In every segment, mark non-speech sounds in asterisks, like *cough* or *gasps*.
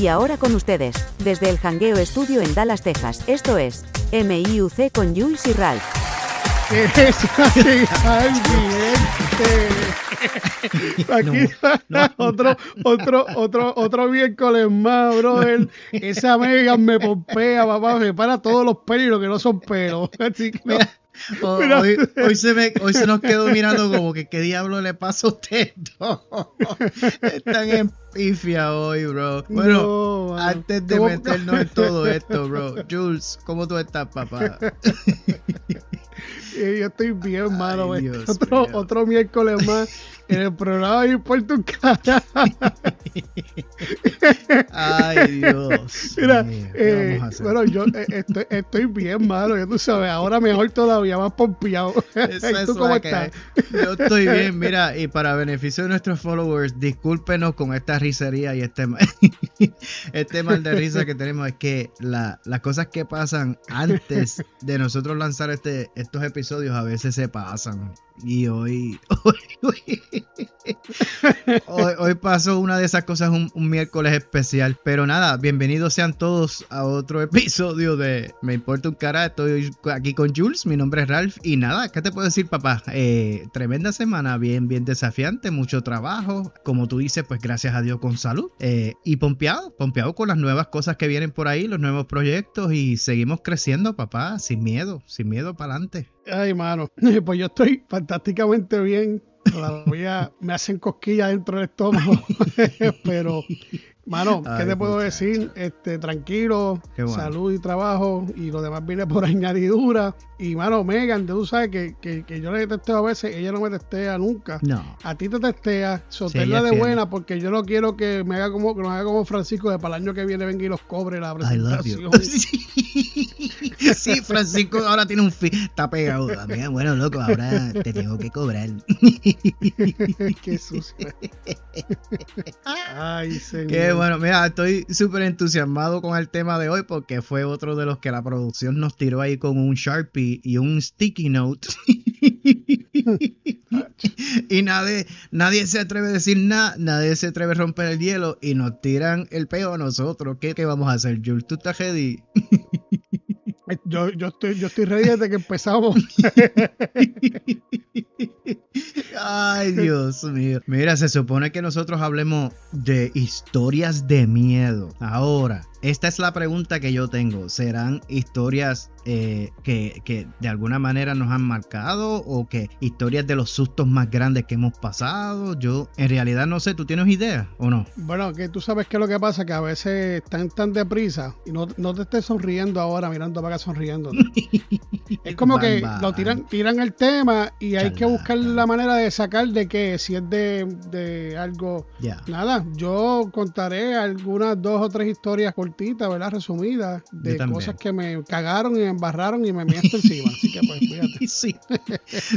Y ahora con ustedes, desde el Hangueo Estudio en Dallas, Texas, esto es MIUC con Jules y Ralph. *laughs* Aquí otro, otro, otro, otro miércoles más, brother. Esa mega me pompea, papá, me para todos los pelos que no son pelos. Así que *laughs* hoy, hoy, se me, hoy se nos quedó mirando como que qué diablo le pasa a usted. *laughs* Están en pifia hoy, bro. Bueno, antes de meternos en *laughs* todo esto, bro. Jules, ¿cómo tú estás, papá? *laughs* yo estoy bien, mano. otro, otro miércoles más en el programa de Importa un cara. Ay, Dios. *laughs* Mira, eh, bueno, yo eh, estoy, estoy, bien, mano. Ya tú sabes, ahora mejor todavía, más pompeado. ¿Tú cómo estás? Yo estoy bien, mira, y para beneficio de nuestros followers, discúlpenos con esta risería y este, *laughs* *laughs* este mal de risa que tenemos. Es que la, las cosas que pasan antes de nosotros lanzar este, estos episodios a veces se pasan. Y hoy, *laughs* hoy, hoy, pasó una de esas cosas un, miércoles especial. Pero nada, bienvenidos sean todos a otro episodio de Me Importa un Cara. Estoy aquí con Jules, mi nombre es Ralph. Y nada, ¿qué te puedo decir, papá? Eh, tremenda semana, bien, bien desafiante, mucho trabajo. Como tú dices, pues gracias a Dios con salud. Eh, y pompeado, pompeado con las nuevas cosas que vienen por ahí, los nuevos proyectos. Y seguimos creciendo, papá, sin miedo, sin miedo para adelante. Ay, mano, *laughs* pues yo estoy fantásticamente bien. Todavía me hacen cosquillas dentro del estómago, *laughs* pero Mano, ¿qué te puedo decir? Este, tranquilo, salud y trabajo, y lo demás viene por *laughs* añadidura. Y mano, Megan, tú sabes que, que, que, yo le testeo a veces, ella no me testea nunca. No. A ti te testea, soterla de buena, porque yo no quiero que me haga como, que nos haga como Francisco, de para el año que viene venga y los cobre la presentación. *laughs* sí, Francisco ahora tiene un fin, está pegado. Bueno, loco, ahora te tengo que cobrar. *laughs* Qué sucio. Ay, señor. Qué bueno, mira, estoy súper entusiasmado con el tema de hoy porque fue otro de los que la producción nos tiró ahí con un Sharpie y, un sticky note. *laughs* y nadie, nadie se atreve a decir nada, nadie se atreve a romper el hielo y nos tiran el peo a nosotros. ¿Qué, qué vamos a hacer, Jules? ¿Tú estás ready? *laughs* Yo, yo, estoy, yo estoy ready desde que empezamos. *laughs* Ay, Dios mío. Mira, se supone que nosotros hablemos de historias de miedo. Ahora, esta es la pregunta que yo tengo. ¿Serán historias eh, que, de alguna manera nos han marcado o que historias de los sustos más grandes que hemos pasado? Yo en realidad no sé, ¿tú tienes idea o no? Bueno, que tú sabes que lo que pasa, que a veces están tan deprisa y no, te estés sonriendo ahora, mirando para acá sonriendo. *laughs* es como que lo tiran, tiran el tema y hay que buscar la manera de sacar de que si es de, algo. Nada, yo contaré algunas dos o tres historias por ¿verdad? Resumida de cosas que me cagaron y me embarraron y me miento encima. Así que pues fíjate. *laughs* Sí.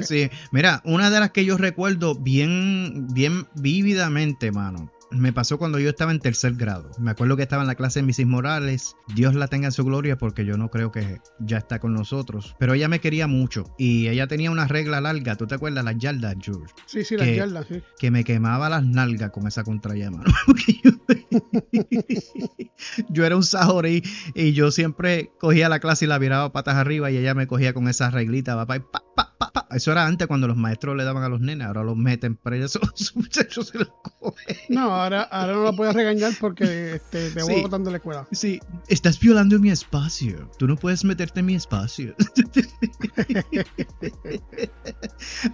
sí. Mira, una de las que yo recuerdo bien, bien vívidamente, mano, me pasó cuando yo estaba en tercer grado. Me acuerdo que estaba en la clase de Mrs. Morales. Dios la tenga en su gloria porque yo no creo que ya está con nosotros. Pero ella me quería mucho y ella tenía una regla larga. ¿Tú te acuerdas? Las yardas, George. Sí, sí, las yardas, sí. Que me quemaba las nalgas con esa contrallama. *laughs* *laughs* yo, era un sajorí y yo siempre cogía la clase y la viraba patas arriba y ella me cogía con esa reglita, papá, y pa, pa, eso era antes cuando los maestros le daban a los nenes, ahora los meten presos, *laughs* los muchachos se los cogen. No, ahora, ahora no lo puedes regañar porque este, te voy botando la escuela. Sí, estás violando mi espacio. Tú no puedes meterte en mi espacio.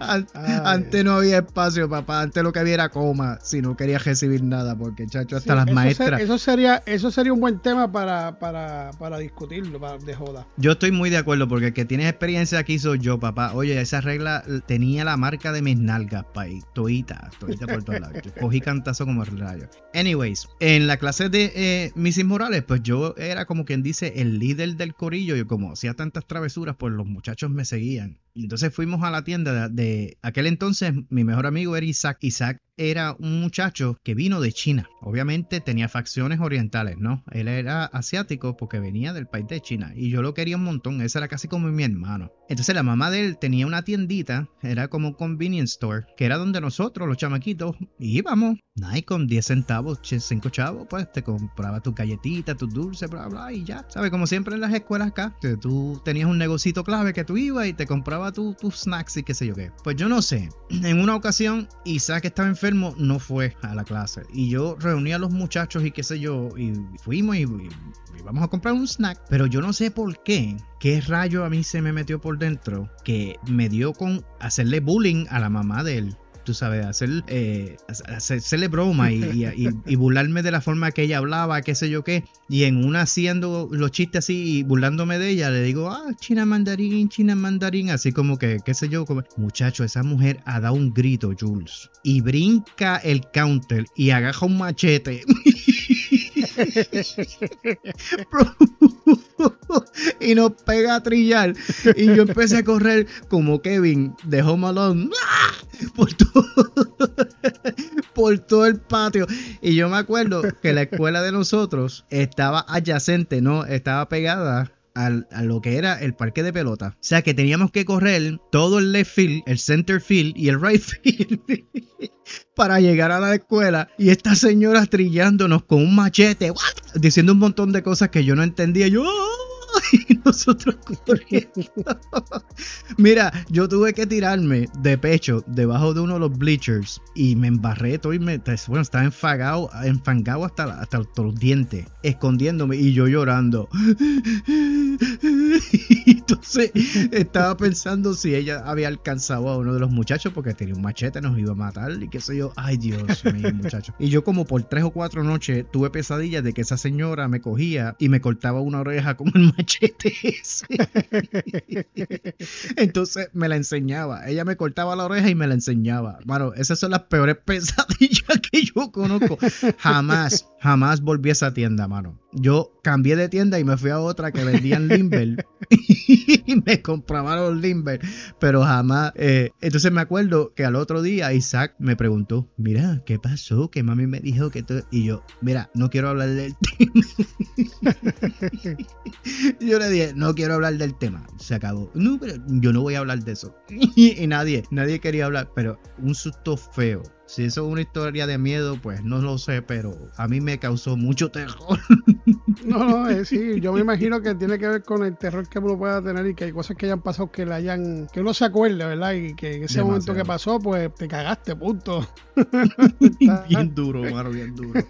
*laughs* antes no había espacio, papá. Antes lo que había era coma. Si no quería recibir nada, porque chacho, hasta las maestras. eso sería, eso sería un buen tema para, para, para discutirlo, para, de joda. Yo estoy muy de acuerdo, porque el que tiene experiencia aquí soy yo, papá. Oye, esa regla tenía la marca de mis nalgas, ahí, Toita, toita por todos lados. cogí cantazo como rayo. Anyways, en la clase de eh, Mrs. Morales, pues yo era como quien dice el líder del corillo. Y como hacía tantas travesuras, pues los muchachos me seguían. Entonces fuimos a la tienda de, aquel entonces, mi mejor amigo era Isaac. Isaac era un muchacho que vino de China. Obviamente tenía facciones orientales, ¿no? Él era asiático porque venía del país de China y yo lo quería un montón. Ese era casi como mi hermano. Entonces la mamá de él tenía una tiendita, era como un convenience store, que era donde nosotros, los chamaquitos, íbamos. Nike con 10 centavos, 5 chavos, pues te compraba tus galletitas, tus dulces, bla, bla, y ya. ¿Sabes? Como siempre en las escuelas acá, que tú tenías un negocito clave que tú ibas y te compraba tus snacks y qué sé yo qué. Pues yo no sé. En una ocasión, Isaac estaba enfermo, no fue a la clase. Y yo reuní a los muchachos y qué sé yo, y fuimos y, y a comprar un snack. Pero yo no sé por qué, qué rayo a mí se me metió por dentro, que me dio con hacerle bullying a la mamá de él tú sabes, hacer, eh, hacerle broma y, burlarme de la forma que ella hablaba, qué sé yo qué. Y en una haciendo los chistes así y burlándome de ella, le digo, ah, China mandarín, China mandarín, así como que, qué sé yo, como, muchacho, esa mujer ha dado un grito, Jules, y brinca el counter y agaja un machete. *laughs* *laughs* y nos pega a trillar. Y yo empecé a correr como Kevin de Home Alone por todo, *laughs* por todo el patio. Y yo me acuerdo que la escuela de nosotros estaba adyacente, ¿no? Estaba pegada a lo que era el parque de pelota. O sea que teníamos que correr todo el left field, el center field y el right *laughs* field para llegar a la escuela. Y esta señora trillándonos con un machete, diciendo un montón de cosas que yo no entendía. Yo, *laughs* y nosotros corriendo. *laughs* Mira, yo tuve que tirarme de pecho debajo de uno de los bleachers y me embarré todo y me, bueno, estaba enfagado, enfangado hasta, hasta los dientes, escondiéndome y yo llorando. *laughs* *laughs* Entonces estaba pensando si ella había alcanzado a uno de los muchachos porque tenía un machete, nos iba a matar y qué sé yo. Ay, Dios *laughs* mío, muchacho. Y yo como por tres o cuatro noches tuve pesadillas de que esa señora me cogía y me cortaba una oreja con el machete *laughs* Entonces me la enseñaba. Ella me cortaba la oreja y me la enseñaba. Bueno, esas son las peores pesadillas que yo conozco. Jamás, jamás volví a esa tienda, mano. Yo cambié de tienda y me fui a otra que vendían Limber *laughs* y me compraba los Limber, pero jamás. Eh, entonces me acuerdo que al otro día Isaac me preguntó: Mira, ¿qué pasó? Que mami me dijo que tú. Y yo, mira, no quiero hablar del tema. *laughs* yo le dije: No quiero hablar del tema. Se acabó. No, pero yo no voy a hablar de eso. *laughs* y nadie, nadie quería hablar, pero un susto feo si eso es una historia de miedo, pues no lo sé, pero a mí me causó mucho terror. *laughs* No, no, es, sí, yo me imagino que tiene que ver con el terror que uno pueda tener y que hay cosas que hayan pasado que le hayan, que uno se acuerde, ¿verdad? Y que en ese momento que pasó, pues te cagaste, punto. *laughs* bien duro, mano, bien duro.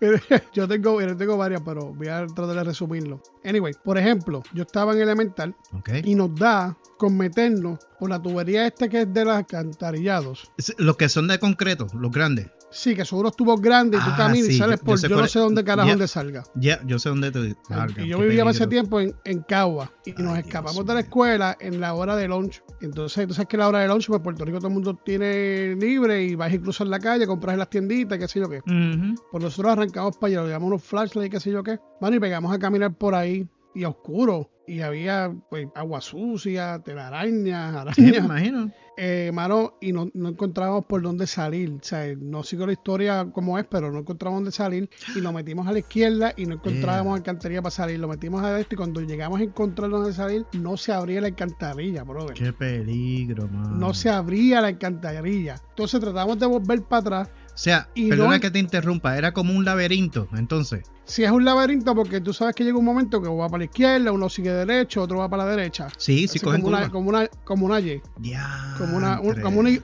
*laughs* yo tengo, yo tengo varias, pero voy a tratar de resumirlo. Anyway, por ejemplo, yo estaba en Elemental y nos da con meternos por la tubería este que es de los alcantarillados. Los que son de concreto, los grandes. Sí, que seguro estuvo grande y tú ah, caminas y sales por. Yo, no sé dónde carajo donde salga. Ya, yo sé dónde te. y yo vivía hace tiempo en, en Cagua y nos escapamos de la escuela en la hora de lunch. Entonces, tú sabes que la hora de lunch, pues Puerto Rico todo el mundo tiene libre y vas incluso en la calle, compras en las tienditas, qué sé yo qué. Pues nosotros arrancamos para allá, llevamos unos flashlights, qué sé yo qué. Bueno, y pegamos a caminar por ahí y oscuro y había pues agua sucia, telarañas, arañas. Sí, me imagino. Eh, mano, y no, no, encontrábamos por dónde salir. O sea, no sigo la historia como es, pero no encontrábamos dónde salir. Y nos metimos a la izquierda y no encontrábamos alcantarilla para salir. Lo metimos a este y cuando llegamos a encontrar dónde salir, no se abría la alcantarilla, brother. Qué peligro, mano. No se abría la alcantarilla. Entonces tratamos de volver para atrás o sea, perdona que te interrumpa, era como un laberinto, entonces. Sí, es un laberinto porque tú sabes que llega un momento que uno va para la izquierda, uno sigue derecho, otro va para la derecha. Sí, sí, como una, como una, como una Y. Ya. Como una, como una, Y.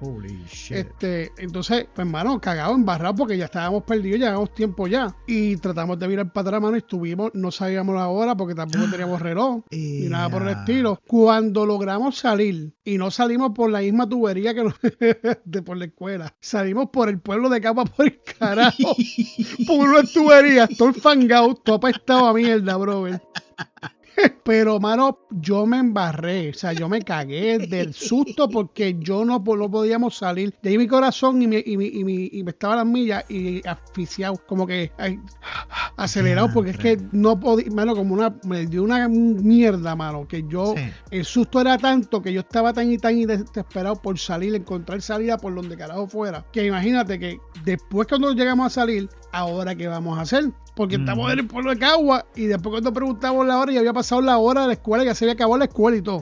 Holy shit. Este, entonces, pues, hermano, cagado, embarrado porque ya estábamos perdidos, ya llevamos tiempo ya. Y tratamos de mirar para atrás, mano, y estuvimos, no sabíamos la hora porque tampoco *gasps* teníamos reloj ni nada por el estilo. Cuando logramos salir, y no salimos por la misma tubería que *laughs* de por la escuela, salimos por el pueblo de Capa por el carajo. *laughs* por una tubería, todo fangado, todo apestado a mierda, brother. Pero, mano, yo me embarré. O sea, yo me cagué del susto porque yo no, no podíamos salir. De ahí mi corazón y, me estaba las millas y asfixiado, como que acelerado, porque es que no podía, mano, como una, me dio una mierda, mano, que yo, el susto era tanto que yo estaba tan y tan desesperado por salir, encontrar salida por donde carajo fuera, que imagínate que después cuando llegamos a salir, ahora qué vamos a hacer, porque estamos en el pueblo de Cagua y después cuando preguntamos la hora ya había pasado la hora de la escuela, ya se había acabado la escuela y todo.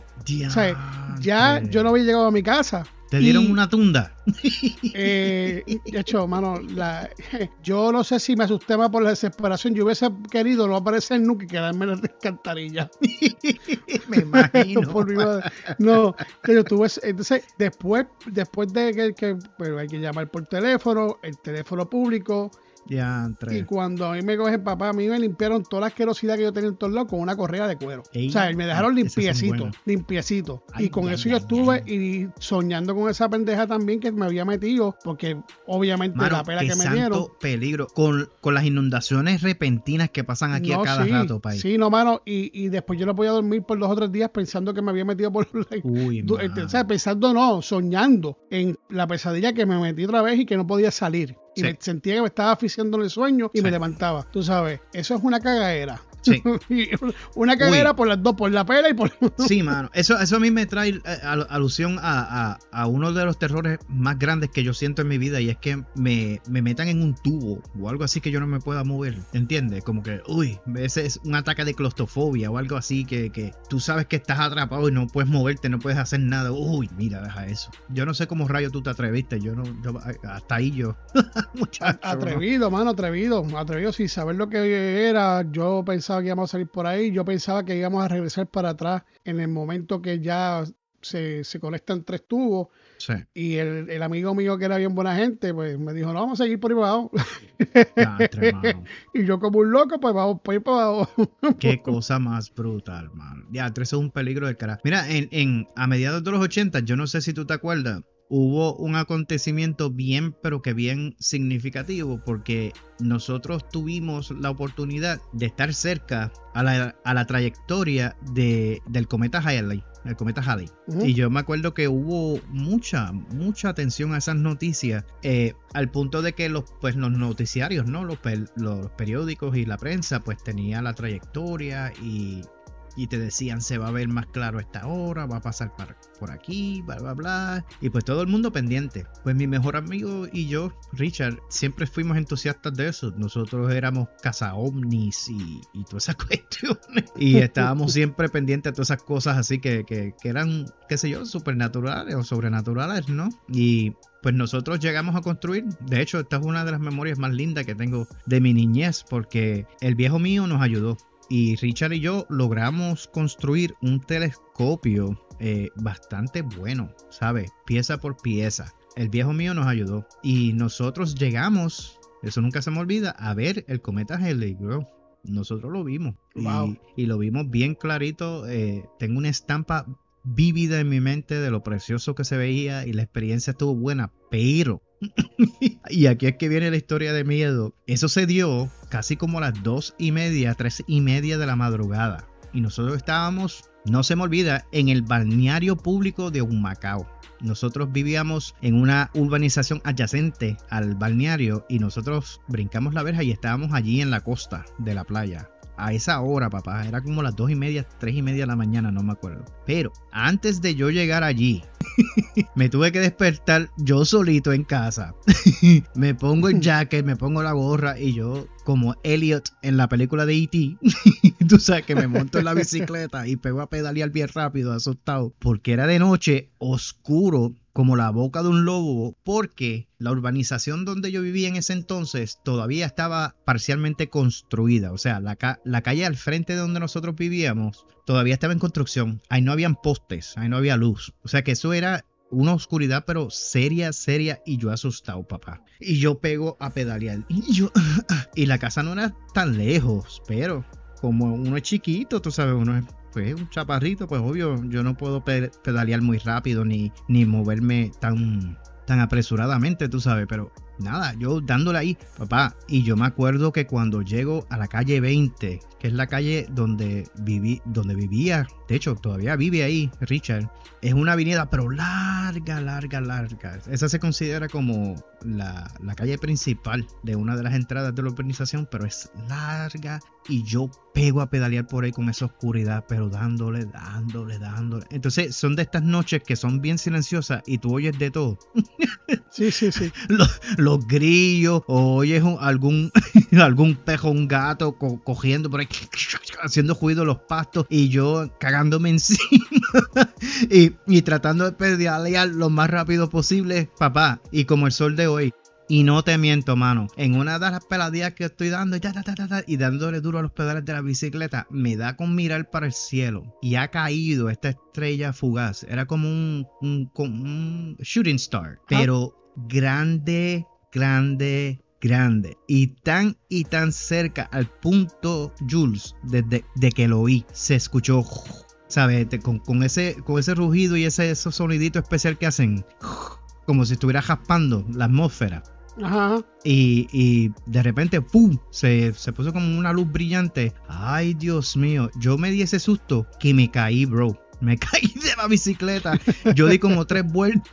o sea, ya yo no había llegado a mi casa. ¿Te dieron una tunda? *laughs* Eh, de hecho, mano, la, *laughs* yo no sé si me asusté más por la desesperación. Yo hubiese querido no aparecer nunca y quedarme en la alcantarilla. *laughs* me imagino. no, que yo estuve. Entonces, después, después de que, que pero hay que llamar por teléfono, el teléfono público, y cuando a mí me cogen papá, a mí me limpiaron toda la asquerosidad que yo tenía en todos lados con una correa de cuero. o sea, me dejaron limpiecito, limpiecito. y con eso yo estuve y soñando con esa pendeja también que me había metido, porque obviamente la pena que me dieron. peligro con, con las inundaciones repentinas que pasan aquí a cada rato, país. Sí, no, mano, y, y, después yo no podía dormir por dos o tres días pensando que me había metido por *laughs* Uy, o sea, pensando no, soñando en la pesadilla que me metí otra vez y que no podía salir y me sentía que me estaba asfixiando en el sueño y me levantaba. Tú sabes, eso es una cagadera. Sí. *laughs* una cagadera por las dos, por la pela y por. sí, mano. Eso, eso a mí me trae eh, alusión a, uno de los terrores más grandes que yo siento en mi vida y es que me, metan en un tubo o algo así que yo no me pueda mover. ¿Entiendes? Como que, uy, ese es un ataque de claustrofobia o algo así que, que tú sabes que estás atrapado y no puedes moverte, no puedes hacer nada. Uy, mira, deja eso. Yo no sé cómo rayo tú te atreviste. Yo no, hasta ahí yo. *laughs* atrevido, mano, atrevido. Atrevido sin saber lo que era. Yo pensaba que íbamos a salir por ahí. Yo pensaba que íbamos a regresar para atrás en el momento que ya se, se conectan tres tubos. Y el, amigo mío, que era bien buena gente, pues me dijo, no, vamos a seguir por ahí abajo. *laughs* y yo como un loco, pues vamos por ahí para abajo. *laughs* Qué cosa más brutal, man. Ya, eso es un peligro del carajo. Mira, en, en, a mediados de los 80, yo no sé si tú te acuerdas, hubo un acontecimiento bien, pero que bien significativo, porque nosotros tuvimos la oportunidad de estar cerca a la, trayectoria de, del cometa Halley. El cometa Halley. Y yo me acuerdo que hubo mucha, mucha atención a esas noticias, eh, al punto de que los, pues, los noticiarios, ¿no? Los, los periódicos y la prensa, pues tenía la trayectoria y y te decían se va a ver más claro esta hora, va a pasar por aquí, bla, bla, bla. Y pues todo el mundo pendiente. Pues mi mejor amigo y yo, Richard, siempre fuimos entusiastas de eso. Nosotros éramos caza ovnis y, y todas esas *laughs* cuestiones. Y estábamos siempre pendientes de todas esas cosas así que, que, que eran, qué sé yo, supernaturales o sobrenaturales, ¿no? Y pues nosotros llegamos a construir. De hecho, esta es una de las memorias más lindas que tengo de mi niñez, porque el viejo mío nos ayudó y Richard y yo logramos construir un telescopio eh, bastante bueno, ¿sabes? Pieza por pieza. El viejo mío nos ayudó y nosotros llegamos, eso nunca se me olvida, a ver el cometa Halley, bro. Nosotros lo vimos y, lo vimos bien clarito. Eh, tengo una estampa vívida en mi mente de lo precioso que se veía y la experiencia estuvo buena, pero y aquí es que viene la historia de miedo. Eso se dio casi como a las dos y media, tres y media de la madrugada. Y nosotros estábamos, no se me olvida, en el balneario público de Humacao. Nosotros vivíamos en una urbanización adyacente al balneario y nosotros brincamos la verja y estábamos allí en la costa de la playa a esa hora, papá. Era como las dos y media, tres y media de la mañana, no me acuerdo. Pero antes de yo llegar allí, *laughs* me tuve que despertar yo solito en casa. *laughs* me pongo el jacket, me pongo la gorra y yo, como Elliot en la película de E.T., *laughs* tú sabes que me monto en la bicicleta y pego a pedalear bien rápido, asustado, porque era de noche, oscuro, como la boca de un lobo, porque la urbanización donde yo vivía en ese entonces todavía estaba parcialmente construida. O sea, la, la, calle al frente de donde nosotros vivíamos todavía estaba en construcción. Ahí no habían postes, ahí no había luz. O sea que eso era una oscuridad, pero seria, seria. Y yo asustado, papá. Y yo pego a pedalear. Y yo. *laughs* y la casa no era tan lejos, pero como uno es chiquito, tú sabes, uno es pues un chaparrito, pues obvio, yo no puedo pedalear muy rápido ni, ni moverme tan, tan apresuradamente, tú sabes, pero nada, yo dándole ahí, papá. Y yo me acuerdo que cuando llego a la calle 20, que es la calle donde viví, donde vivía, de hecho, todavía vive ahí, Richard. Es una avenida, pero larga, larga, larga. Esa se considera como la, la calle principal de una de las entradas de la urbanización, pero es larga y yo pego a pedalear por ahí con esa oscuridad, pero dándole, dándole, dándole. Entonces, son de estas noches que son bien silenciosas y tú oyes de todo. *laughs* Sí, sí, sí. *laughs* los, grillos, o oyes algún, *laughs* algún pejo, un gato cogiendo por ahí, haciendo ruido los pastos y yo cagándome encima *laughs* y, y tratando de pedalear lo más rápido posible, papá. Y como el sol de hoy, y no te miento, mano. En una de las peladillas que estoy dando y dándole duro a los pedales de la bicicleta, me da con mirar para el cielo. Y ha caído esta estrella fugaz. Era como un, un, shooting star. Ah. Pero grande, grande, grande. Y tan y tan cerca al punto, Jules, desde de que lo oí. Se escuchó. ¿Sabes? Con, ese, con ese rugido y ese, ese sonidito especial que hacen como si estuviera jaspando la atmósfera. Ajá. Y, de repente, ¡pum! Se, puso como una luz brillante. Ay, Dios mío. Yo me di ese susto que me caí, bro. Me *laughs* caí de la bicicleta. Yo di como tres vueltas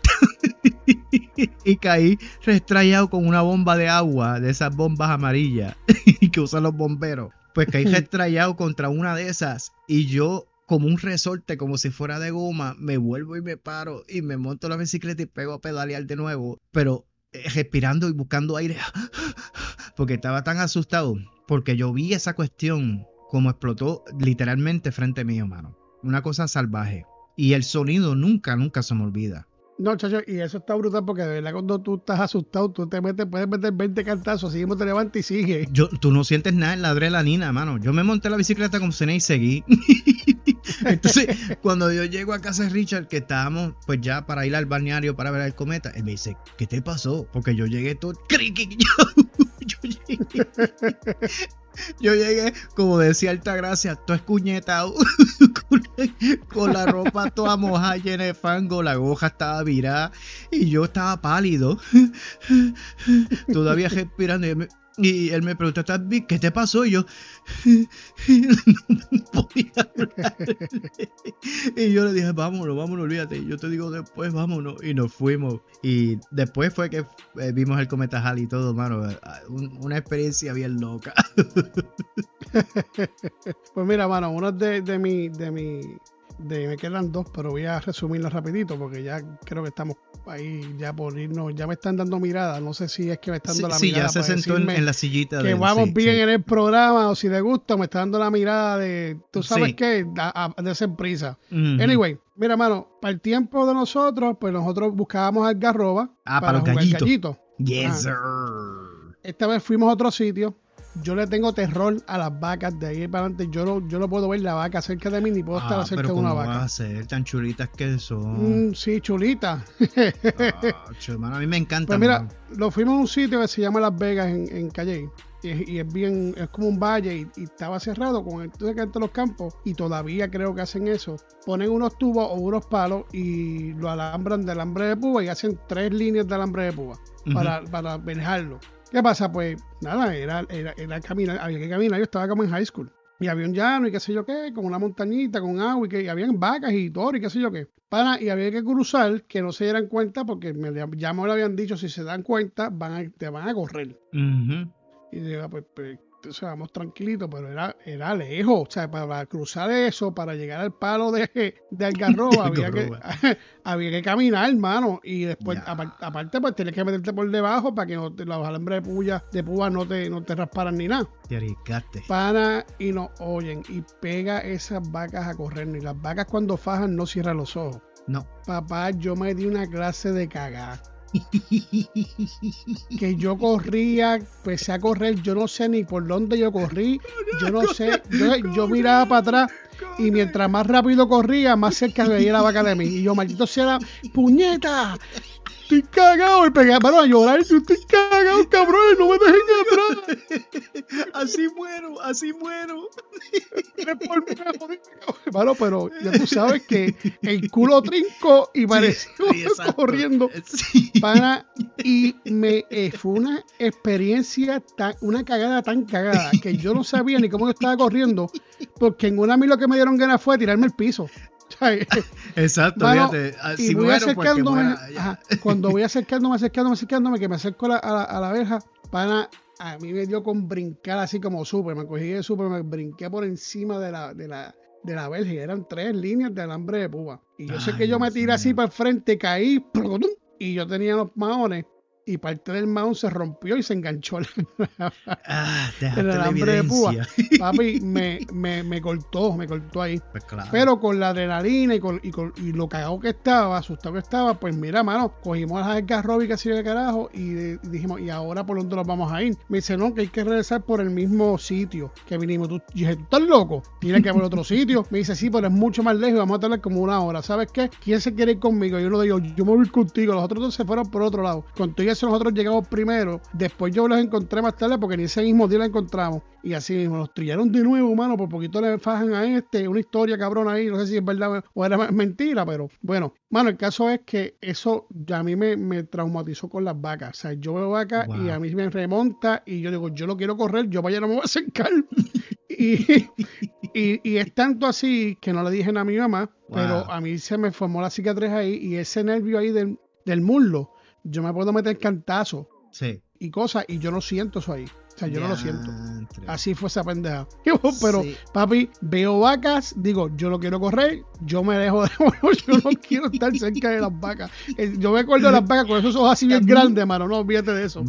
*laughs* y caí restrayado con una bomba de agua, de esas bombas amarillas *laughs* que usan los bomberos. Pues caí restrayado contra una de esas y yo como un resorte, como si fuera de goma, me vuelvo y me paro y me monto la bicicleta y pego a pedalear de nuevo. Pero eh, respirando y buscando aire, *gasps* porque estaba tan asustado, porque yo vi esa cuestión como explotó literalmente frente mío, mano. Una cosa salvaje. Y el sonido nunca, nunca se me olvida. No, chacho, y eso está brutal porque de verdad cuando tú estás asustado, tú te metes, puedes meter 20 cantazos, así te levantas y sigue. Yo, tú no sientes nada en la adrenalina, mano. Yo me monté la bicicleta como cené y seguí. *laughs* Entonces, cuando yo llego a casa de Richard, que estábamos pues ya para ir al balneario para ver el cometa, él me dice, ¿qué te pasó? Porque yo llegué todo... *laughs* Yo, yo llegué yo llegué, como decía Altagracia, todo escuñetado, *laughs* con, la ropa toda mojada, llena de fango, la goja estaba virada y yo estaba pálido, *laughs* todavía respirando. Y me, y él me preguntó, ¿qué te pasó? Y yo *laughs* no podía hablar. Y yo le dije, vámonos, vámonos, olvídate. Yo te digo después, vámonos. Y nos fuimos. Y después fue que eh, vimos el cometa y todo, mano. una experiencia bien loca. *laughs* pues mira, mano, uno de, de mi, de mi de, me quedan dos, pero voy a resumirlo rapidito porque ya creo que estamos ahí ya por irnos, ya me están dando mirada, no sé si es que me están dando la mirada. Sí, ya se sentó en, la sillita. Que vamos bien en el programa o si le gusta, me está dando la mirada de, tú sabes qué, de hacer prisa. Anyway, mira, mano, para el tiempo de nosotros, pues nosotros buscábamos algarroba ah, para, para los gallitos. Yes, sir. Esta vez fuimos a otro sitio yo le tengo terror a las vacas de ahí para adelante. Yo no, yo no puedo ver la vaca cerca de mí ni puedo estar ah, cerca de una vaca. Va a ser tan chulitas que son. Mm, sí, chulitas. *laughs* ah, a mí me encanta. Pues mira, lo fuimos a un sitio que se llama Las Vegas en, en Calle. Y, es bien, es como un valle y, estaba cerrado con el de los campos y todavía creo que hacen eso. Ponen unos tubos o unos palos y lo alambran de alambre de púa y hacen tres líneas de alambre de púa para, para manejarlo. ¿Qué pasa? Pues nada, era, era, caminar, había que caminar, yo estaba como en high school. Y había un llano y qué sé yo qué, con una montañita, con agua y que habían vacas y todo y qué sé yo qué. Para, y había que cruzar, que no se dieran cuenta, porque me, ya me lo habían dicho, si se dan cuenta, van te van a correr. Y digo, pues, pues entonces vamos tranquilitos, pero era, era lejos. O sea, para, cruzar eso, para llegar al palo de, de Algarroba, *laughs* había, que, *laughs* había que caminar, hermano. Y después, aparte, pues tienes que meterte por debajo para que no te, los alambres de puya, de púa no te, no te rasparan ni nada. Te arriesgaste. Para y no oyen. Y pega esas vacas a correr. Y las vacas cuando fajan no cierran los ojos. No. Papá, yo me di una clase de cagar *laughs* que yo corría, empecé a correr, yo no sé ni por dónde yo corrí, yo no sé, yo, miraba para atrás y mientras más rápido corría, más cerca veía la vaca de mí. Y yo, maldito sea, puñeta, estoy cagado. Y pegué a llorar. Yo estoy cagado, cabrón. No me dejen atrás. *laughs* así muero, así muero. *laughs* Hermano, pero ya tú sabes que el culo trinco y pareció *laughs* corriendo. Para, y me eh, fue una experiencia tan, una cagada tan cagada que yo no sabía ni cómo yo estaba corriendo. Porque en una a mí lo que me dieron ganas fue tirarme el piso. Exacto, fíjate. y voy acercándome, cuando voy acercándome, acercándome, acercándome, que me acerco a la, a la, verja, para a mí me dio con brincar así como súper, me cogí de súper, me brinqué por encima de la, de la, de la verja y eran tres líneas de alambre de púa. Y yo sé que yo me tiré así para el frente, caí, y yo tenía los maones y parte del mount se rompió y se enganchó *laughs* en ah, el alambre de púa. *laughs* Papi, *laughs* me, me, me, cortó, me cortó ahí. Pues Pero con la adrenalina y, con, y, con, y lo cagado que estaba, asustado que estaba, pues mira, mano, cogimos las algarrobas así de carajo y, dijimos, ¿y ahora por dónde nos vamos a ir? Me dice, no, que hay que regresar por el mismo sitio que vinimos. Tú, dije, ¿tú estás loco? Tiene que haber otro sitio. Me dice, sí, pero es mucho más lejos, vamos a tardar como una hora. ¿Sabes qué? ¿Quién se quiere ir conmigo? Yo lo digo, yo me voy contigo. Los otros dos se fueron por otro lado. Contigo nosotros llegamos primero. Después yo los encontré más tarde porque ni ese mismo día los encontramos. Y así mismo los trillaron de nuevo, mano. Por poquito le fajan a este. Una historia cabrón ahí. No sé si es verdad o era mentira, pero bueno. Mano, el caso es que eso ya a mí me, traumatizó con las vacas. O sea, yo veo vacas y a mí me remonta y yo digo, yo lo quiero correr, yo vaya no me voy a acercar. *laughs* y, y, es tanto así que no le dije a mi mamá, pero a mí se me formó la cicatriz ahí y ese nervio ahí del, del muslo yo me puedo meter cantazo y cosas y yo no siento eso ahí. O sea, yo no lo siento. Así fue esa pendeja. *laughs* Pero, papi, veo vacas, digo, yo no quiero correr, yo me dejo de. *laughs* yo no quiero estar cerca de las vacas. Eh, yo me acuerdo de las vacas con esos ojos así bien grandes, mano. No olvídate de eso.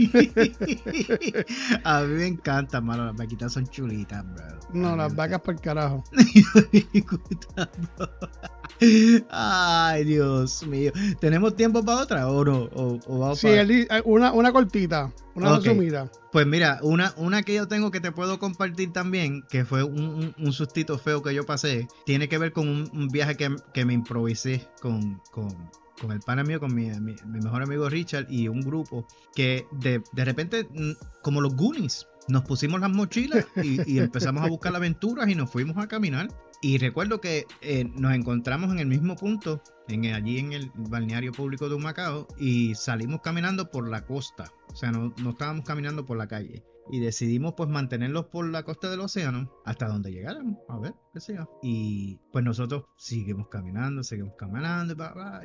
*laughs* a mí me encanta, mano. Las vaquitas son chulitas, bro. No, las vacas por carajo. *laughs* Ay, Dios mío. ¿Tenemos tiempo para otra o no? O, sí, eh, una, una cortita, una resumida. Pues mira, una, una que yo tengo que te puedo compartir también, que fue un, un, sustito feo que yo pasé, tiene que ver con un, viaje que, me improvisé con, con, con el pana mío, con mi, mejor amigo Richard y un grupo que de, de repente, mm, como los Goonies, nos pusimos las mochilas y, y, empezamos a buscar aventuras y nos fuimos a caminar. Y recuerdo que eh, nos encontramos en el mismo punto, en, allí en el balneario público de Humacao, y salimos caminando por la costa. O sea, no, no estábamos caminando por la calle y decidimos pues mantenerlos por la costa del océano hasta donde llegáramos, a ver qué sea. Y pues nosotros seguimos caminando, seguimos caminando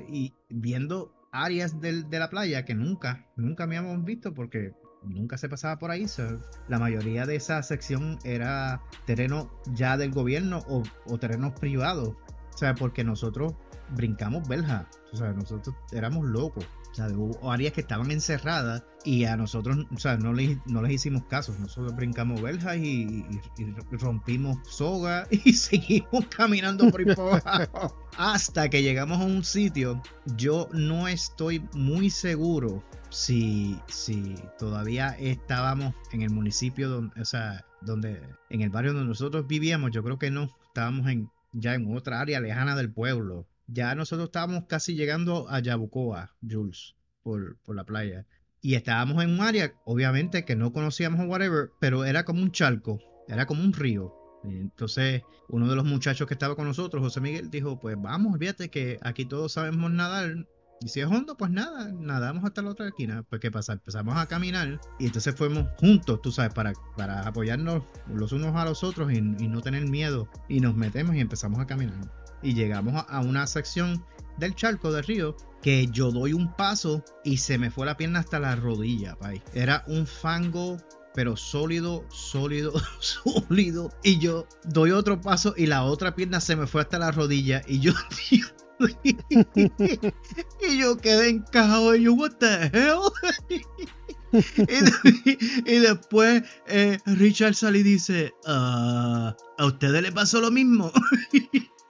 y viendo áreas del, de la playa que nunca, nunca habíamos visto porque nunca se pasaba por ahí. la mayoría de esa sección era terreno ya del gobierno o, o terrenos privados. O sea, porque nosotros brincamos belja. O sea, nosotros éramos locos. Sea, hubo áreas que estaban encerradas y a nosotros, o sea, no les, no les hicimos caso. Nosotros brincamos beljas y, rompimos soga *laughs* y seguimos caminando por ahí Hasta que llegamos a un sitio, yo no estoy muy seguro si, si todavía estábamos en el municipio, donde, o sea, donde, en el barrio donde nosotros vivíamos, yo creo que no, estábamos en, ya en otra área lejana del pueblo ya nosotros estábamos casi llegando a Yabucoa, Jules, por, por, la playa. Y estábamos en un área, obviamente, que no conocíamos o whatever, pero era como un charco, era como un río. entonces, uno de los muchachos que estaba con nosotros, José Miguel, dijo, pues vamos, fíjate que aquí todos sabemos nadar. Y si es hondo, pues nada, nadamos hasta la otra esquina. Pues qué pasa, empezamos a caminar y entonces fuimos juntos, tú sabes, para, para apoyarnos los unos a los otros y, y no tener miedo. Y nos metemos y empezamos a caminar y llegamos a, una sección del charco del río que yo doy un paso y se me fue la pierna hasta la rodilla, pay. Era un fango pero sólido, sólido, *laughs* sólido. Y yo doy otro paso y la otra pierna se me fue hasta la rodilla. Y yo, *laughs* y yo quedé encajado. Y yo, what the *laughs* y, después eh, Richard sale y dice, ah, ¿a ustedes les pasó lo mismo?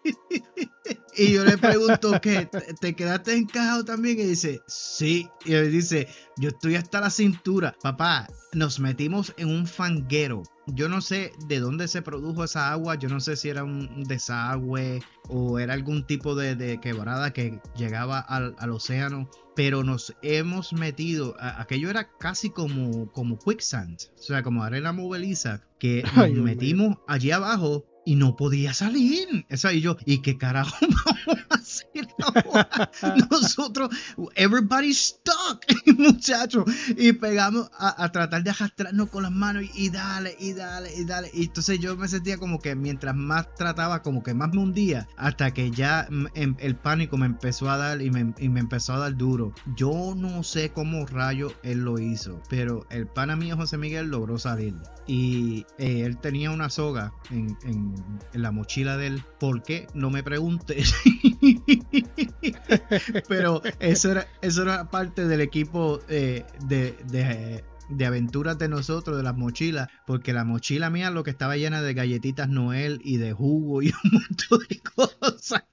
*laughs* Y yo le pregunto, ¿qué? ¿Te quedaste encajado también? Y dice, sí. Y él dice, yo estoy hasta la cintura. Papá, nos metimos en un fanguero. Yo no sé de dónde se produjo esa agua. Yo no sé si era un desagüe o era algún tipo de, quebrada que llegaba al, océano. Pero nos hemos metido. aquello era casi como, como quicksand. O sea, como arena moveliza. Que *laughs* nos metimos allí abajo y no podía salir. Esa y yo, ¿y qué carajo *laughs* vamos a hacer ahora? *laughs* Nosotros, everybody's stuck, *laughs* muchachos. Y pegamos a, tratar de arrastrarnos con las manos y, dale, y dale, y dale. Y entonces yo me sentía como que mientras más trataba, como que más me hundía, hasta que ya em, el pánico me empezó a dar y me, empezó a dar duro. Yo no sé cómo rayo él lo hizo, pero el pana mío José Miguel logró salir. Y eh, él tenía una soga en en la mochila del ¿Por qué? No me preguntes. *laughs* Pero eso era, eso era parte del equipo eh, de, de, de aventuras de nosotros, de las mochilas, porque la mochila mía lo que estaba llena de galletitas Noel y de jugo y un montón de cosas.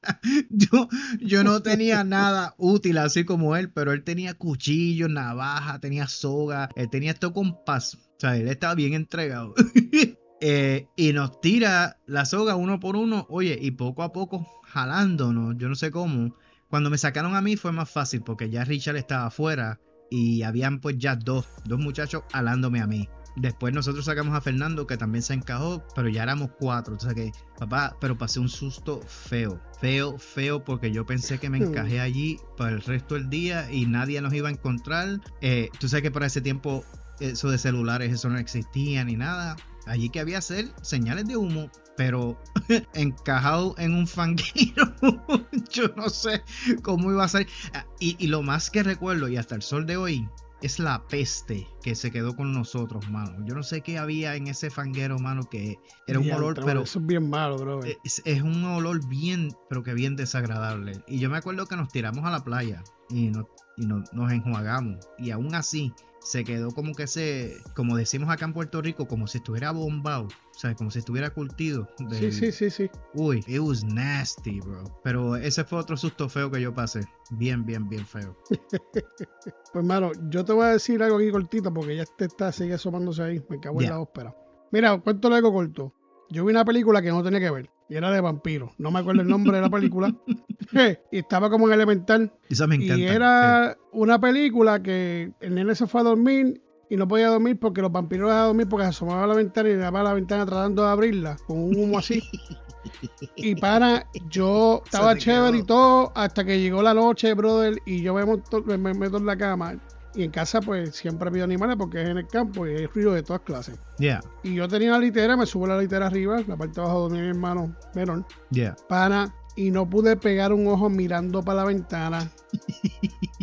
Yo, yo no tenía nada útil así como él, pero él tenía cuchillos, navaja, tenía soga, él tenía esto con paz. O sea, él estaba bien entregado. *laughs* Eh, y nos tira la soga uno por uno, oye, y poco a poco jalándonos, yo no sé cómo. Cuando me sacaron a mí fue más fácil porque ya Richard estaba afuera y habían pues ya dos, dos muchachos jalándome a mí. Después nosotros sacamos a Fernando que también se encajó, pero ya éramos cuatro. Entonces que, papá, pero pasé un susto feo, feo, feo, porque yo pensé que me hmm. encajé allí para el resto del día y nadie nos iba a encontrar. Eh, tú sabes que para ese tiempo eso de celulares, eso no existía ni nada. Allí que había hacer señales de humo, pero *laughs* encajado en un fanguero. *laughs* Yo no sé cómo iba a ser. Ah, y, lo más que recuerdo, y hasta el sol de hoy, es la peste que se quedó con nosotros, mano. Yo no sé qué había en ese fanguero, mano, que era un olor, pero... Eso es bien malo, bro. Es, un olor bien, pero que bien desagradable. Y yo me acuerdo que nos tiramos a la playa y, y nos enjuagamos. Y aún así, se quedó como que se, como decimos acá en Puerto Rico, como si estuviera bombado, o sea, como si estuviera curtido. Sí, sí, sí, sí. Uy, it was nasty, bro. Pero ese fue otro susto feo que yo pasé. Bien, bien, bien feo. *laughs* pues, mano, yo te voy a decir algo aquí cortito porque ya este está, sigue asomándose ahí. Me cago en la ópera. Mira, cuento algo corto. Yo vi una película que no tenía que ver y era de vampiros. No me acuerdo el nombre de la película. *laughs* y estaba como en elemental. Y era una película que el nene se fue a dormir y no podía dormir porque los vampiros a dormir porque se asomaba a la ventana y le daba la ventana tratando de abrirla con un humo así. *laughs* y para, yo estaba chévere y todo hasta que llegó la noche, brother, y yo me, me meto en la cama. Y en casa, pues siempre ha habido animales porque es en el campo y hay ruido de todas clases. Yeah. Y yo tenía la litera, me subo la litera arriba, la parte de abajo de mi hermano menor. Yeah. Para, y no pude pegar un ojo mirando para la ventana.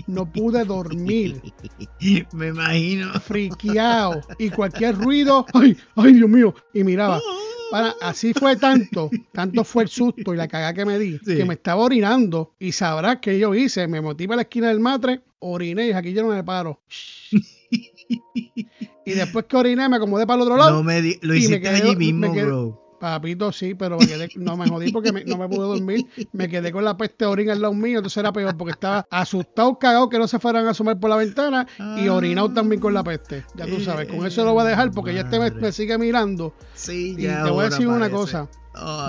No pude dormir. *laughs* Me imagino. Friqueado. Y cualquier ruido, ay, ay, Dios mío. Y miraba. *laughs* Para, así fue tanto, tanto fue el susto y la cagada que me di, que me estaba orinando y sabrás que yo hice, me motiva a la esquina del matre, oriné y aquí yo no me paro. *laughs* y después que oriné me acomodé para el otro lado. No me lo hiciste allí mismo, bro. Papito, sí, pero me quedé, no me jodí porque no me pude dormir. Me quedé con la peste orina al lado mío, entonces era peor porque estaba asustado, cagado que no se fueran a asomar por la ventana y orinado también con la peste. Ya tú sabes, con eso lo voy a dejar porque ya este me, sigue mirando. Sí, y te voy a decir una cosa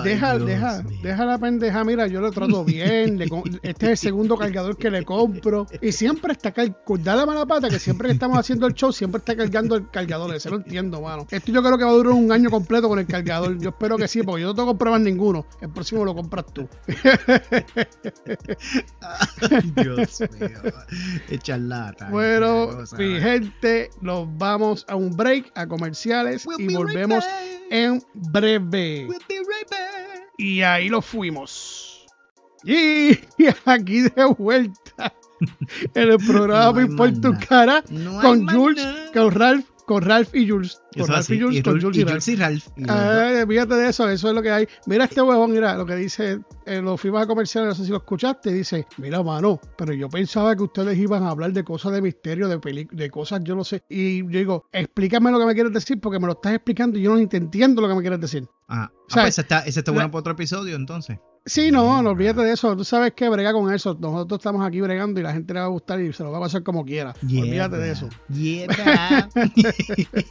deja, deja, deja la pendeja, mira, yo lo trato bien, este es el segundo cargador que le compro y siempre está da la mala pata que siempre que estamos haciendo el show siempre está cargando el cargador, eso lo entiendo, mano. Esto yo creo que va a durar un año completo con el cargador, yo espero que sí, porque yo no tengo comprar ninguno, el próximo lo compras tú. Dios mío, lata. Bueno, mi gente, nos vamos a un break, a comerciales y volvemos en breve. Y ahí lo fuimos. Y aquí de vuelta *laughs* en el programa Me Importa tu cara con Jules, con Ralph con Ralph y Jules. Con Ralph y Jules, con Jules y, Ralph. Ah, fíjate de eso, eso es lo que hay. Mira este huevón, mira lo que dice en los firmas comerciales, no sé si lo escuchaste, dice, mira, mano, pero yo pensaba que ustedes iban a hablar de cosas de misterio, de de cosas, yo no sé. Y yo digo, explícame lo que me quieres decir, porque me lo estás explicando y yo no entiendo lo que me quieres decir. Ah, o sea, ah, pues ese está, ese está bueno para otro episodio entonces. Sí, no, no olvídate de eso. Tú sabes que brega con eso. Nosotros estamos aquí bregando y la gente le va a gustar y se lo va a pasar como quiera. olvídate de eso. Yeah, *laughs*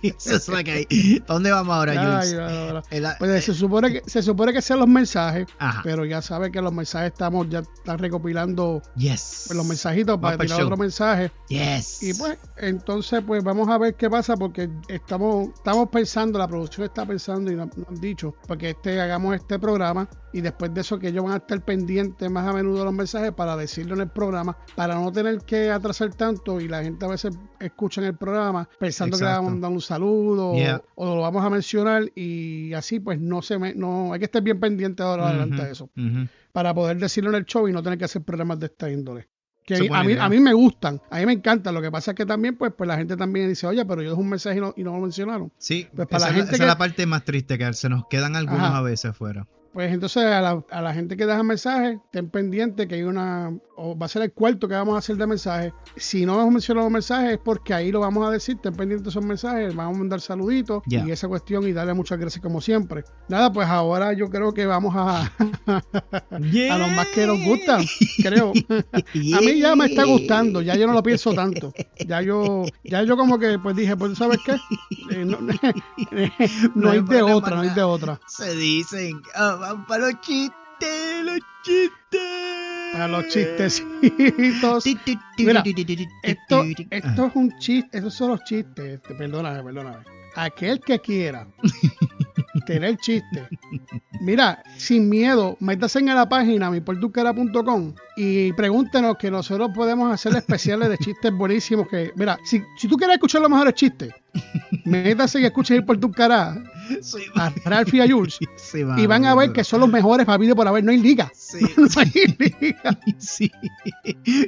eso es lo que hay. ¿Dónde vamos ahora, Pues se supone que se supone que sean los mensajes, pero ya sabes que los mensajes estamos ya están recopilando yes. Pues, los mensajitos para tirar otro mensaje. Yes. Y pues entonces pues vamos a ver qué pasa porque estamos estamos pensando, la producción está pensando y nos han dicho porque este hagamos este programa y después de eso que ellos van a estar pendientes más a menudo de los mensajes para decirlo en el programa, para no tener que atrasar tanto y la gente a veces escucha en el programa pensando que le vamos a dar un saludo o, lo vamos a mencionar y así pues no se me, no hay que estar bien pendiente ahora adelante de eso para poder decirlo en el show y no tener que hacer programas de esta índole. Que a mí, a mí me gustan, a mí me encantan. Lo que pasa es que también, pues, pues la gente también dice, oye, pero yo dejo un mensaje y no, y no lo mencionaron. Sí, pues para la gente esa es la parte más triste, que se nos quedan algunos a veces afuera. Pues entonces a la, a la gente que deja mensajes, ten pendiente que hay una, o va a ser el cuarto que vamos a hacer de mensajes. Si no hemos mencionado los mensajes es porque ahí lo vamos a decir, ten pendiente de esos mensajes, vamos a mandar saluditos y esa cuestión y darle muchas gracias como siempre. Nada, pues ahora yo creo que vamos a, *laughs* a los más que nos gustan, creo. a mí ya me está gustando, ya yo no lo pienso tanto. Ya yo, ya yo como que pues dije, pues ¿sabes qué? Eh, no, *laughs* no, hay de otra, no hay de otra. Se dicen, ah, vamos para los chistes, los chistes. Para los chistecitos. Mira, esto, esto es un chiste, estos son los chistes. Perdóname, perdóname. Aquel que quiera *laughs* tener chiste. Mira, sin miedo, métase en la página miportucara.com y pregúntenos que nosotros podemos hacer especiales de chistes buenísimos que, mira, si, si tú quieres escuchar los mejores chistes, *laughs* métase y escuche ir por tu cara *laughs* a Ralph y a Jules y van a ver que son los mejores para video por haber, no hay liga. *laughs* no hay liga. *laughs* Sí.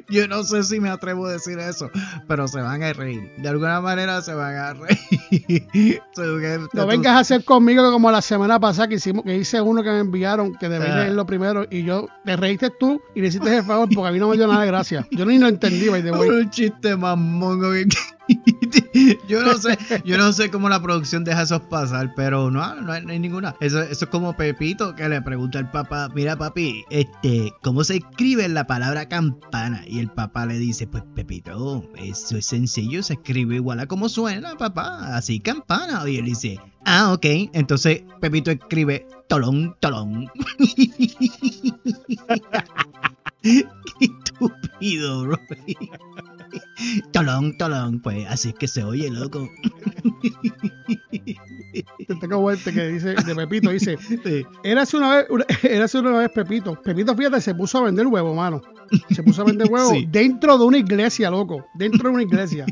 Yo no sé si me atrevo a decir eso, pero se van a reír. De alguna manera se van a reír. no vengas a hacer conmigo como la semana pasada que hicimos, que hice uno que me enviaron, que debí leer lo primero, y yo te reíste tú y le hiciste el favor porque a mí no me dio nada de gracia. Yo ni lo entendí, by the Un chiste más mongo que yo no sé, yo no sé cómo la producción deja esos pasar, pero no, no hay, ninguna. Eso, eso, es como Pepito que le pregunta al papá, mira papi, este, ¿cómo se escribe la palabra campana? Y el papá le dice, pues Pepito, eso es sencillo, se escribe igual a como suena, papá, así campana. Y él dice, ah, ok, entonces Pepito escribe tolón, tolón. *laughs* Qué estúpido. *laughs* tolón, tolón, pues así es que se oye, loco. *laughs* Te tengo este que dice, de Pepito, dice, *laughs* era hace una vez, hace una vez Pepito. Pepito, fíjate, se puso a vender huevo, mano. Se puso a vender huevo dentro de una iglesia, loco. Dentro de una iglesia.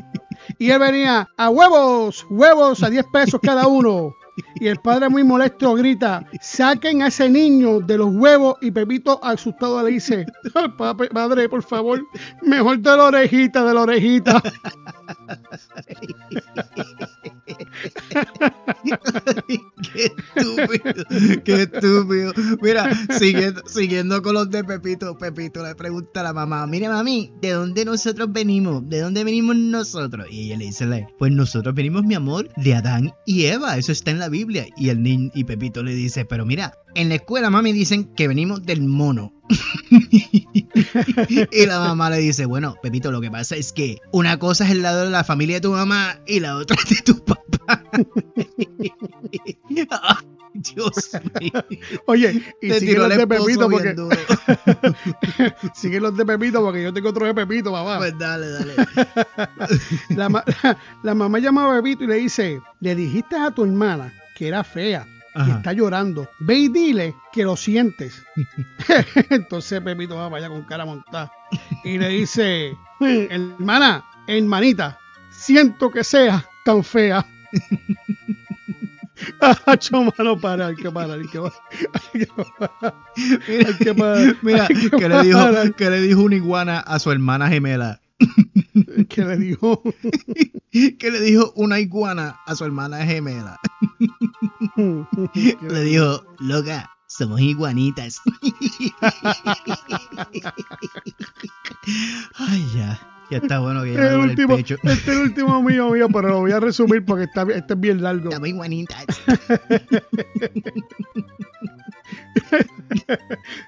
Y él venía a huevos, huevos a 10 pesos cada uno. Y el padre muy molesto grita, saquen a ese niño de los huevos y Pepito asustado le dice, padre, por favor, mejor de la orejita, de la orejita. *laughs* *laughs* qué estúpido, qué estúpido. Mira, siguiendo, siguiendo con los de Pepito, Pepito le pregunta a la mamá, mire mami, ¿de dónde nosotros venimos? ¿De dónde venimos nosotros? Y ella le dice, pues nosotros venimos, mi amor, de Adán y Eva, eso está en la Biblia. Y el niño y Pepito le dice, pero mira, en la escuela mami dicen que venimos del mono. *laughs* y la mamá le dice, bueno, Pepito, lo que pasa es que una cosa es el lado de la familia de tu mamá y la otra de tu papá. *laughs* Dios mío. Oye, y sigue los de Pepito porque. *laughs* sigue los de Pepito porque yo tengo otro de Pepito, mamá. Pues dale, dale. la, la mamá llama a Pepito y le dice: Le dijiste a tu hermana que era fea y está llorando. Ve y dile que lo sientes. *laughs* *laughs* Entonces Pepito va para allá con cara montada y le dice, *laughs* hermana, hermanita, siento que sea tan fea. Mano, para, hay que parar, hay que parar. Mira, que, le dijo, que le dijo una iguana a su hermana gemela. *laughs* ¿Qué le dijo? *laughs* que le dijo una iguana a su hermana gemela. *laughs* le dijo, loca, somos iguanitas. Ay, ya. Ya está bueno que ya el el último, pecho. este es el último mío, mío, pero lo voy a resumir porque está, este es bien largo. Muy bonita.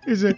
Dice,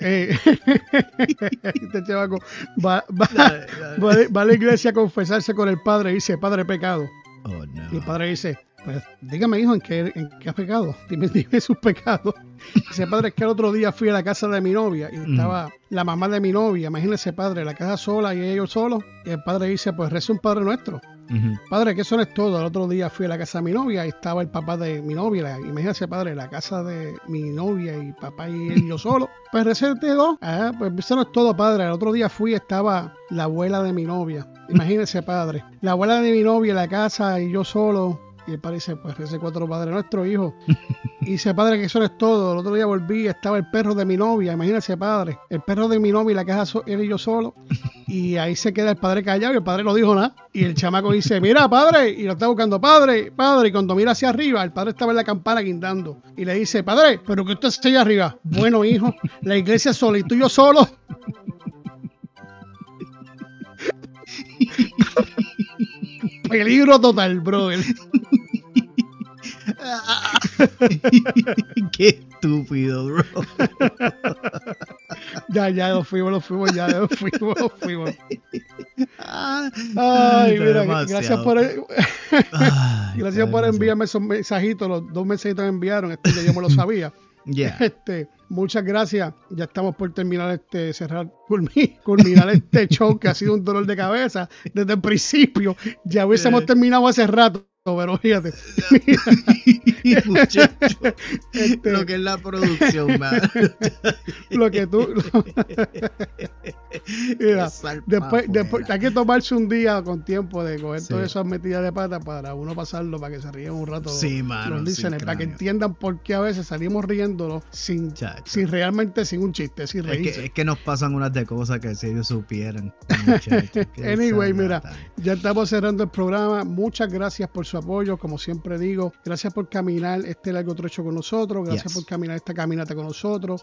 eh, *laughs* este chavaco va, va, Dale, dale. va, de- va a la iglesia a confesarse con el padre y dice, padre pecado. Oh, no. Y el padre dice, pues dígame hijo, ¿en qué, en qué ha pecado? Dime, *laughs* dime sus pecados. Dice, padre, es que el otro día fui a la casa de mi novia y estaba la mamá de mi novia, imagínese padre, la casa sola y ellos solos. Y el padre dice, pues reza un padre nuestro. Ujú. Padre, que eso no es todo. El otro día fui a la casa de mi novia y estaba el papá de mi novia. La- Imagínese, padre, la casa de mi novia y papá y él y yo solo. *laughs* Pues recete dos. Ah, pues eso no es todo, padre. El otro día fui y estaba la abuela de mi novia. Imagínese, padre. La abuela de mi novia la casa y yo solo. Y el padre dice, pues recé cuatro padre nuestro, hijo. *laughs* Y dice, padre, que eso es todo. El otro día volví estaba el perro de mi novia. Imagínese, padre. El perro de mi novia y la casa so- él y yo solo. *laughs* Y ahí se queda el padre callado y el padre no dijo nada. Y el chamaco dice, mira, padre, y lo está buscando, padre, padre. Y cuando mira hacia arriba, el padre estaba en la campana guindando. Y le dice, padre, pero que usted está allá arriba. Bueno, hijo, la iglesia sola y tú y yo solo. *laughs* Peligro total, brother. *laughs* Qué estúpido, bro. Ya, ya, nos fuimos, nos fuimos, ya, nos fuimos, nos fuimos. Ah, Ay, mira, gracias por, Ay, *laughs* gracias por enviarme esos mensajitos. Los dos mensajitos que me enviaron, este ya yo me lo sabía. *laughs* Ya. Este, muchas gracias. Ya estamos por terminar este, cerrar, culmi- culminar este show que ha sido un dolor de cabeza desde el principio. Ya hubiésemos Eh. terminado hace rato, pero fíjate. *laughs* Este, lo que es la producción, man. lo que tú. *laughs* Mira, después, después hay que tomarse un día con tiempo de coger Sí. todas esas metidas de pata para uno pasarlo, para que se rían un rato. Sí, mano, los sin listeners, para que entiendan por qué a veces salimos riéndonos sin, Chacho. sin realmente sin un chiste, sin Es reírse. que, es que nos pasan unas de cosas que si ellos supieran. muchacho, *laughs* Anyway, mira, ya estamos cerrando el programa. Muchas gracias por su apoyo, como siempre digo. Gracias por caminar este largo trecho con nosotros. Gracias Yes. por caminar esta caminata con nosotros.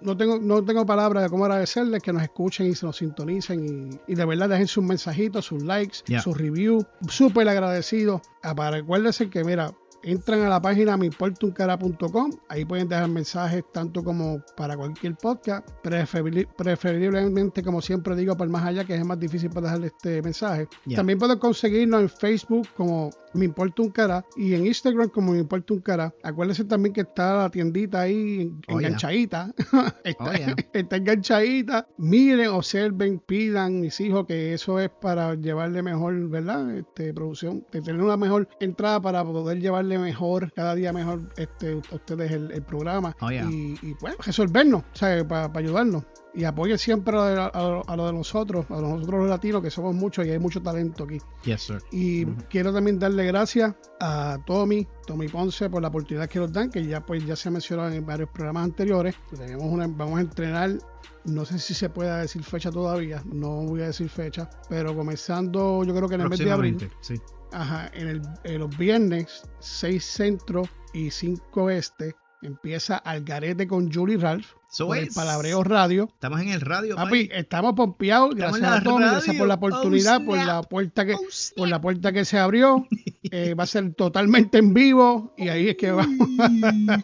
No tengo, no tengo palabras de cómo agradecerles que nos escuchen y se nos sintonicen y, y de verdad dejen sus mensajitos, sus likes, Yeah. sus reviews. Súper agradecido. Ah, recuérdense que, mira, entran a la página meimportuncara.com. Ahí pueden dejar mensajes tanto como para cualquier podcast. Preferible- preferiblemente, como siempre digo, para el más allá, que es más difícil para dejar este mensaje. Yeah. También pueden conseguirnos en Facebook como Me Importa un Cara y en Instagram como Me Importa un Cara. Acuérdense también que está la tiendita ahí Oh, yeah. enganchadita. *laughs* está, Oh, yeah. *laughs* está enganchadita. Miren, observen, pidan, mis hijos, que eso es para llevarle mejor, ¿verdad? Este, producción, de tener una mejor entrada para poder llevarle mejor, cada día mejor este, ustedes el, el programa. Oh, yeah. y, y, pues resolvernos, Para ayudarnos. Y apoyen siempre a, a- a lo de nosotros, a nosotros los latinos, que somos muchos y hay mucho talento aquí. Yes, sir. Y quiero también darle gracias a Tommy, Tommy Ponce, por la oportunidad que nos dan, que ya pues ya se mencionó en varios programas anteriores. Tenemos una, vamos a entrenar, no sé si se pueda decir fecha todavía, no voy a decir fecha, pero comenzando yo creo que en el mes de abril, sí. Ajá, en, el, en los viernes 6 centro y 5 este, empieza Algarete con Julie Ralph, So por el. Palabreo Radio. Estamos en el radio, Papi, papi. estamos pompeados. Estamos Gracias a radio. gracias por la oportunidad, Oh, por la puerta que, Oh, por la puerta que se abrió. *laughs* Eh, va a ser totalmente en vivo y ahí es que vamos.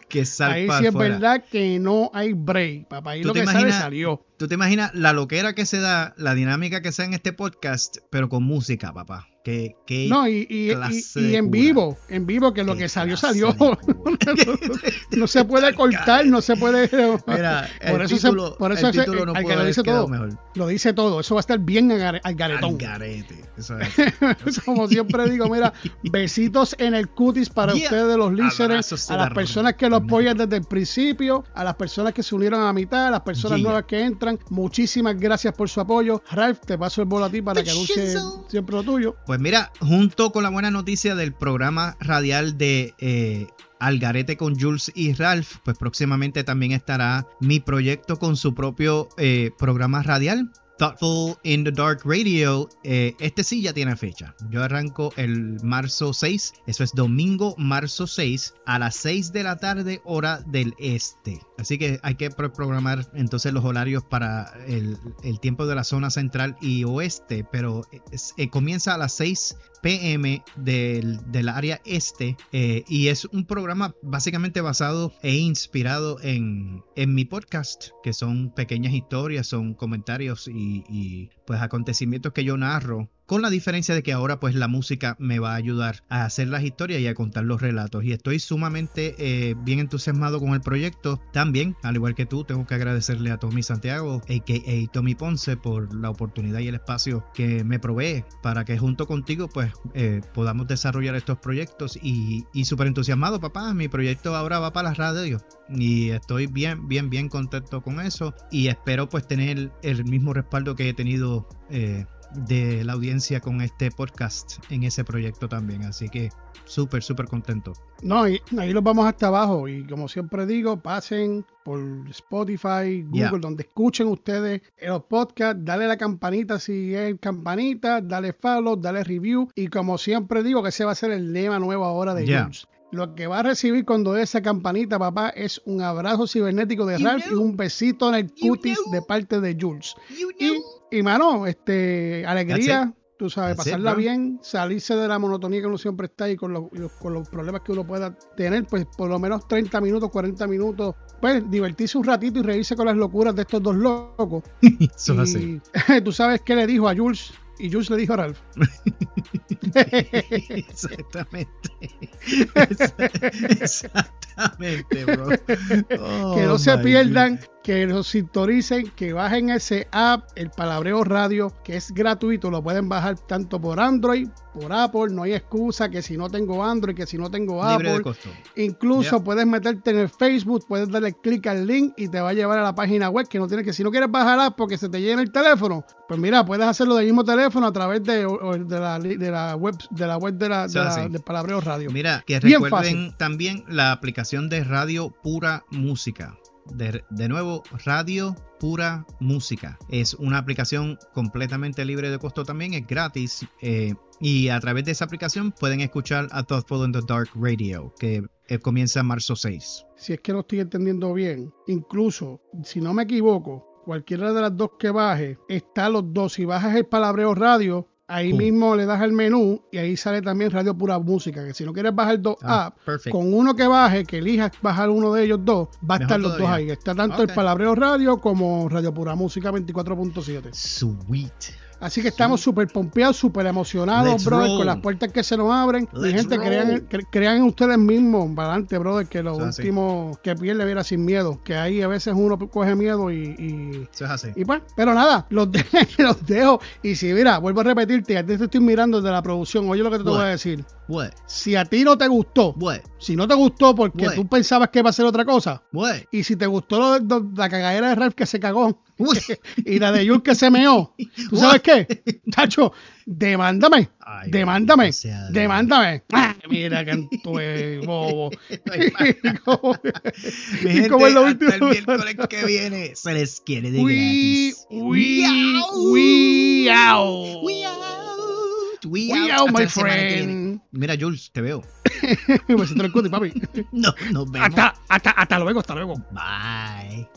que *laughs* ahí sí es verdad que no hay break, papá. Ahí ¿Tú lo que sale imaginas- salió. ¿Tú te imaginas la loquera que se da, la dinámica que se da en este podcast, pero con música, papá? Que, que No, y, y, y- clase y de en vivo, en vivo, que lo qué que salió, salió. *laughs* no se *laughs* puede cortar, no se puede. Mira, *laughs* por el eso, se- por eso el título no que lo dice todo. mejor. Lo dice todo. Eso va a estar bien al gare- al garetón. Al garete. Eso es. Como siempre digo, mira, besitos en el cutis para Yeah. ustedes, los listeners, a las la personas que lo apoyan desde el principio, a las personas que se unieron a la mitad, a las personas Yeah. nuevas que entran. Muchísimas gracias por su apoyo. Ralph, te paso el bolo a ti para que anuncie Shizzle. siempre lo tuyo. Pues mira, junto con la buena noticia del programa radial de eh, Algarete con Jules y Ralph, pues próximamente también estará mi proyecto con su propio eh, programa radial. Thoughtful in the Dark Radio, eh, este sí ya tiene fecha. Yo arranco el marzo 6, eso es domingo marzo 6 a las 6 de la tarde hora del este. Así que hay que programar entonces los horarios para el, tiempo de la zona central y oeste, pero eh, comienza a las 6 pm del, área este eh, y es un programa básicamente basado e inspirado en, en mi podcast, que son pequeñas historias, son comentarios y, y pues acontecimientos que yo narro con la diferencia de que ahora pues la música me va a ayudar a hacer las historias y a contar los relatos. Y estoy sumamente eh, bien entusiasmado con el proyecto. También, al igual que tú, tengo que agradecerle a Tommy Santiago, a.k.a. Tommy Ponce, por la oportunidad y el espacio que me provee para que junto contigo pues eh, podamos desarrollar estos proyectos. Y, y súper entusiasmado, papá. Mi proyecto ahora va para la radio y estoy bien, bien, bien contento con eso. Y espero pues tener el mismo respaldo que he tenido eh, de la audiencia con este podcast en ese proyecto también. Así que súper, súper contento. No, y ahí los vamos hasta abajo. Y como siempre digo, pasen por Spotify, Google, donde escuchen ustedes los podcasts. Dale la campanita si es campanita, dale follow, dale review. Y como siempre digo, que ese va a ser el lema nuevo ahora de Jules. Lo que va a recibir cuando esa campanita, papá, es un abrazo cibernético de Ralph y un besito en el cutis de parte de Jules. y y mano, este, alegría, tú sabes, pasarla bien, salirse de la monotonía que uno siempre está ahí con los, con los problemas que uno pueda tener, pues por lo menos 30 minutos, 40 minutos, pues divertirse un ratito y reírse con las locuras de estos dos locos. *laughs* Eso y, *laughs* tú sabes qué le dijo a Jules y Jules le dijo a Ralph. *laughs* Exactamente. Exactamente, bro. *laughs* que no se pierdan que los sintonicen, que bajen ese app, el Palabreo Radio, que es gratuito, lo pueden bajar tanto por Android, por Apple, no hay excusa que si no tengo Android, que si no tengo Apple. Incluso puedes meterte en el Facebook, puedes darle clic al link y te va a llevar a la página web que no tienes que, si no quieres bajar porque se te llena el teléfono, pues mira, puedes hacerlo del mismo teléfono a través de, la, de la web de la web de la, de Palabreo Radio. Mira, que recuerden también la aplicación de Radio Pura Música. De, nuevo, Radio Pura Música. Es una aplicación completamente libre de costo también, es gratis. Eh, y a través de esa aplicación pueden escuchar a Thoughtful in the Dark Radio, que eh, comienza en marzo 6. Si es que lo estoy entendiendo bien, incluso, si no me equivoco, cualquiera de las dos que baje, está los dos. Si bajas el palabreo radio, Ahí mismo le das al menú y ahí sale también Radio Pura Música. Que si no quieres bajar dos ah, apps, con uno que baje, que elijas bajar uno de ellos dos, va a estar los dos ahí. Está tanto el Palabreo Radio como Radio Pura Música 24.7. Sweet. Así que estamos súper pompeados, súper emocionados, brother, con las puertas que se nos abren. Mi gente, crean, crean, en ustedes mismos, para adelante, brother, que lo último que pierde viera sin miedo. Que ahí a veces uno coge miedo y. Así. Y pues, pero nada, los, *laughs* los dejo. Y si, mira, vuelvo a repetirte, a ti te estoy mirando desde la producción. Oye lo que te, voy a decir. Si a ti no te gustó, si no te gustó porque tú pensabas que iba a ser otra cosa, y si te gustó la cagadera de Ralph que se cagó *laughs* y la de Yul que se meó, ¿tú sabes qué? Tacho, demándame, demándame, demándame. Ah, *laughs* mira que tú bobo. *laughs* y como es lo último. El miércoles que viene se les quiere de gratis. We, we, out. We out. We, out, my friend. Mira, Jules, te veo. Me siento el cuti, papi. no, nos vemos. Hasta, hasta, hasta luego, hasta luego. Bye.